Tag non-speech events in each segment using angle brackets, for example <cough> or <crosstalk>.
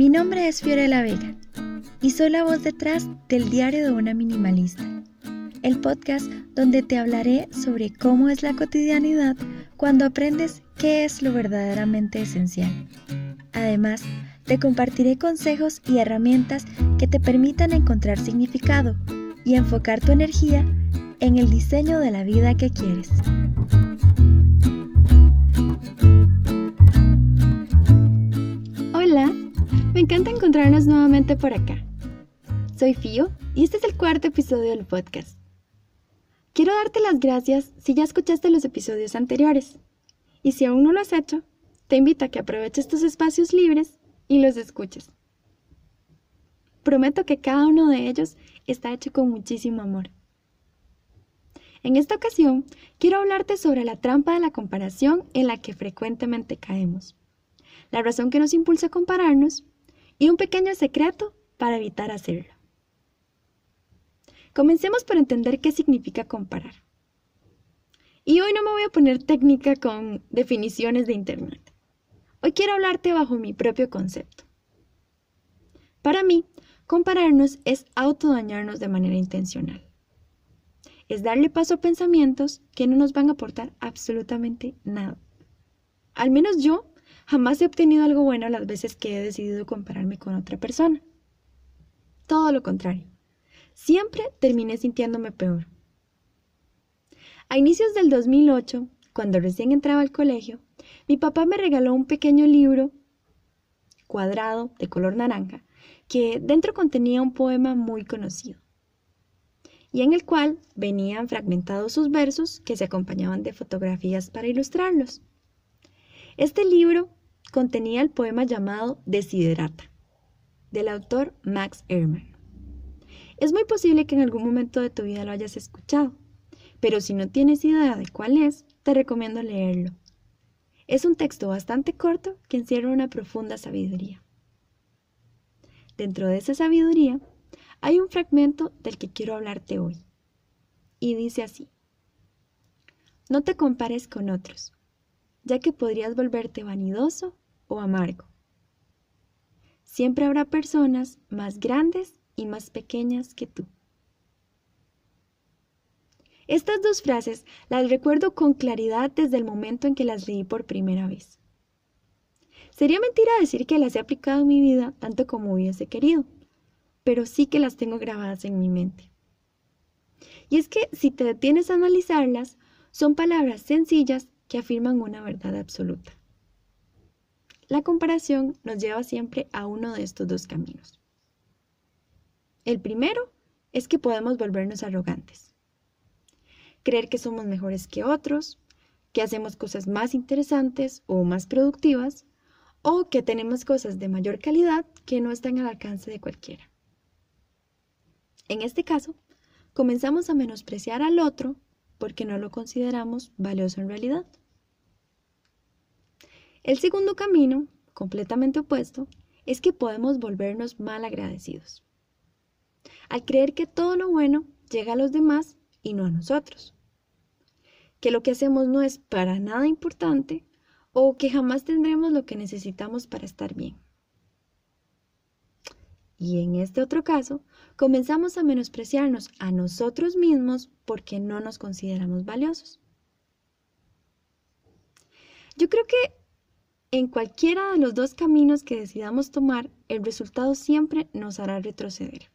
Mi nombre es Fiorella Vega y soy la voz detrás del Diario de una Minimalista, el podcast donde te hablaré sobre cómo es la cotidianidad cuando aprendes qué es lo verdaderamente esencial. Además, te compartiré consejos y herramientas que te permitan encontrar significado y enfocar tu energía en el diseño de la vida que quieres. Encontrarnos nuevamente por acá. Soy Fío y este es el cuarto episodio del podcast. Quiero darte las gracias si ya escuchaste los episodios anteriores. Y si aún no lo has hecho, te invito a que aproveches tus espacios libres y los escuches. Prometo que cada uno de ellos está hecho con muchísimo amor. En esta ocasión, quiero hablarte sobre la trampa de la comparación en la que frecuentemente caemos, la razón que nos impulsa a compararnos y un pequeño secreto para evitar hacerlo. Comencemos por entender qué significa comparar. Y hoy no me voy a poner técnica con definiciones de Internet. Hoy quiero hablarte bajo mi propio concepto. Para mí, compararnos es autodañarnos de manera intencional es darle paso a pensamientos que no nos van a aportar absolutamente nada. Al menos yo jamás he obtenido algo bueno las veces que he decidido compararme con otra persona. Todo lo contrario. Siempre terminé sintiéndome peor. A inicios del 2008, cuando recién entraba al colegio, mi papá me regaló un pequeño libro cuadrado de color naranja que dentro contenía un poema muy conocido y en el cual venían fragmentados sus versos que se acompañaban de fotografías para ilustrarlos. Este libro contenía el poema llamado Desiderata, del autor Max Ehrmann. Es muy posible que en algún momento de tu vida lo hayas escuchado, pero si no tienes idea de cuál es, te recomiendo leerlo. Es un texto bastante corto que encierra una profunda sabiduría. Dentro de esa sabiduría hay un fragmento del que quiero hablarte hoy. Y dice así. No te compares con otros, ya que podrías volverte vanidoso o amargo. Siempre habrá personas más grandes y más pequeñas que tú. Estas dos frases las recuerdo con claridad desde el momento en que las leí por primera vez. Sería mentira decir que las he aplicado en mi vida tanto como hubiese querido pero sí que las tengo grabadas en mi mente. Y es que si te detienes a analizarlas, son palabras sencillas que afirman una verdad absoluta. La comparación nos lleva siempre a uno de estos dos caminos. El primero es que podemos volvernos arrogantes. Creer que somos mejores que otros, que hacemos cosas más interesantes o más productivas, o que tenemos cosas de mayor calidad que no están al alcance de cualquiera. En este caso, comenzamos a menospreciar al otro porque no lo consideramos valioso en realidad. El segundo camino, completamente opuesto, es que podemos volvernos mal agradecidos. Al creer que todo lo bueno llega a los demás y no a nosotros. Que lo que hacemos no es para nada importante o que jamás tendremos lo que necesitamos para estar bien. Y en este otro caso, comenzamos a menospreciarnos a nosotros mismos porque no nos consideramos valiosos. Yo creo que en cualquiera de los dos caminos que decidamos tomar, el resultado siempre nos hará retroceder.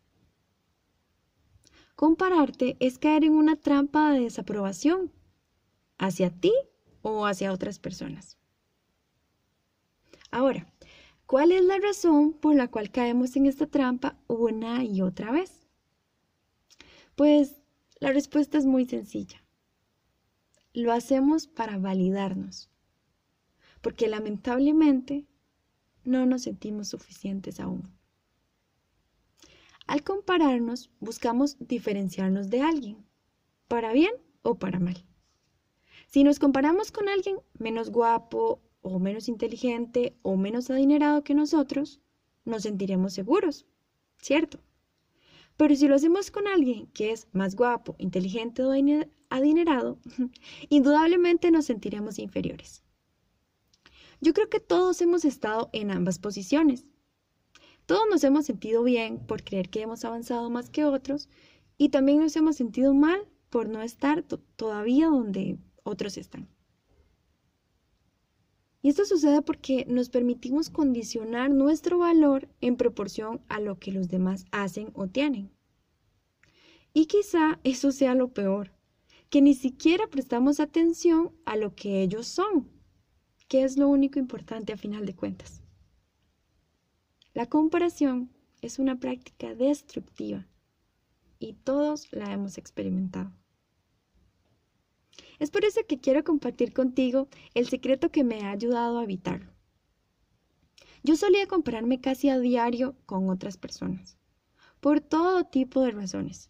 Compararte es caer en una trampa de desaprobación hacia ti o hacia otras personas. Ahora, ¿Cuál es la razón por la cual caemos en esta trampa una y otra vez? Pues la respuesta es muy sencilla. Lo hacemos para validarnos, porque lamentablemente no nos sentimos suficientes aún. Al compararnos, buscamos diferenciarnos de alguien, para bien o para mal. Si nos comparamos con alguien menos guapo o menos inteligente o menos adinerado que nosotros, nos sentiremos seguros, ¿cierto? Pero si lo hacemos con alguien que es más guapo, inteligente o adinerado, <laughs> indudablemente nos sentiremos inferiores. Yo creo que todos hemos estado en ambas posiciones. Todos nos hemos sentido bien por creer que hemos avanzado más que otros y también nos hemos sentido mal por no estar todavía donde otros están. Y esto sucede porque nos permitimos condicionar nuestro valor en proporción a lo que los demás hacen o tienen. Y quizá eso sea lo peor, que ni siquiera prestamos atención a lo que ellos son, que es lo único importante a final de cuentas. La comparación es una práctica destructiva y todos la hemos experimentado. Es por eso que quiero compartir contigo el secreto que me ha ayudado a evitarlo. Yo solía compararme casi a diario con otras personas, por todo tipo de razones,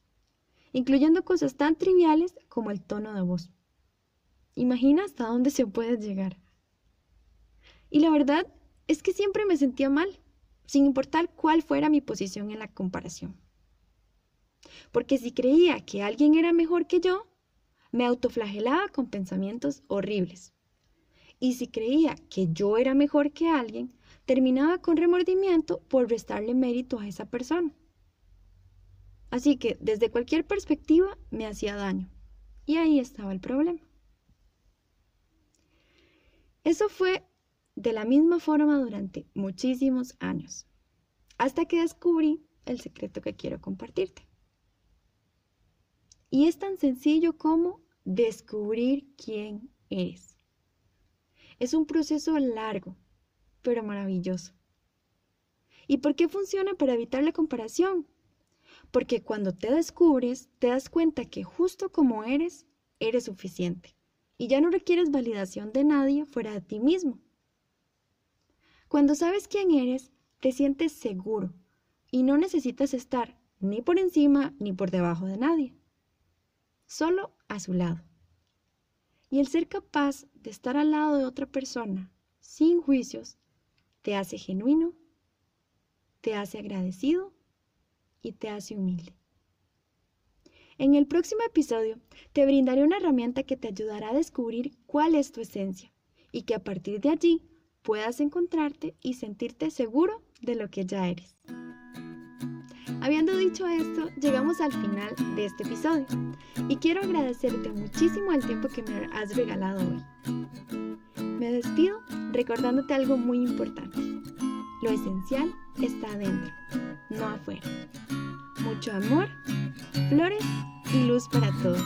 incluyendo cosas tan triviales como el tono de voz. Imagina hasta dónde se puede llegar. Y la verdad es que siempre me sentía mal, sin importar cuál fuera mi posición en la comparación. Porque si creía que alguien era mejor que yo, me autoflagelaba con pensamientos horribles. Y si creía que yo era mejor que alguien, terminaba con remordimiento por restarle mérito a esa persona. Así que desde cualquier perspectiva me hacía daño. Y ahí estaba el problema. Eso fue de la misma forma durante muchísimos años, hasta que descubrí el secreto que quiero compartirte. Y es tan sencillo como descubrir quién eres. Es un proceso largo, pero maravilloso. ¿Y por qué funciona para evitar la comparación? Porque cuando te descubres, te das cuenta que justo como eres, eres suficiente. Y ya no requieres validación de nadie fuera de ti mismo. Cuando sabes quién eres, te sientes seguro y no necesitas estar ni por encima ni por debajo de nadie solo a su lado. Y el ser capaz de estar al lado de otra persona sin juicios te hace genuino, te hace agradecido y te hace humilde. En el próximo episodio te brindaré una herramienta que te ayudará a descubrir cuál es tu esencia y que a partir de allí puedas encontrarte y sentirte seguro de lo que ya eres. Habiendo dicho esto, llegamos al final de este episodio y quiero agradecerte muchísimo el tiempo que me has regalado hoy. Me despido recordándote algo muy importante. Lo esencial está adentro, no afuera. Mucho amor, flores y luz para todos.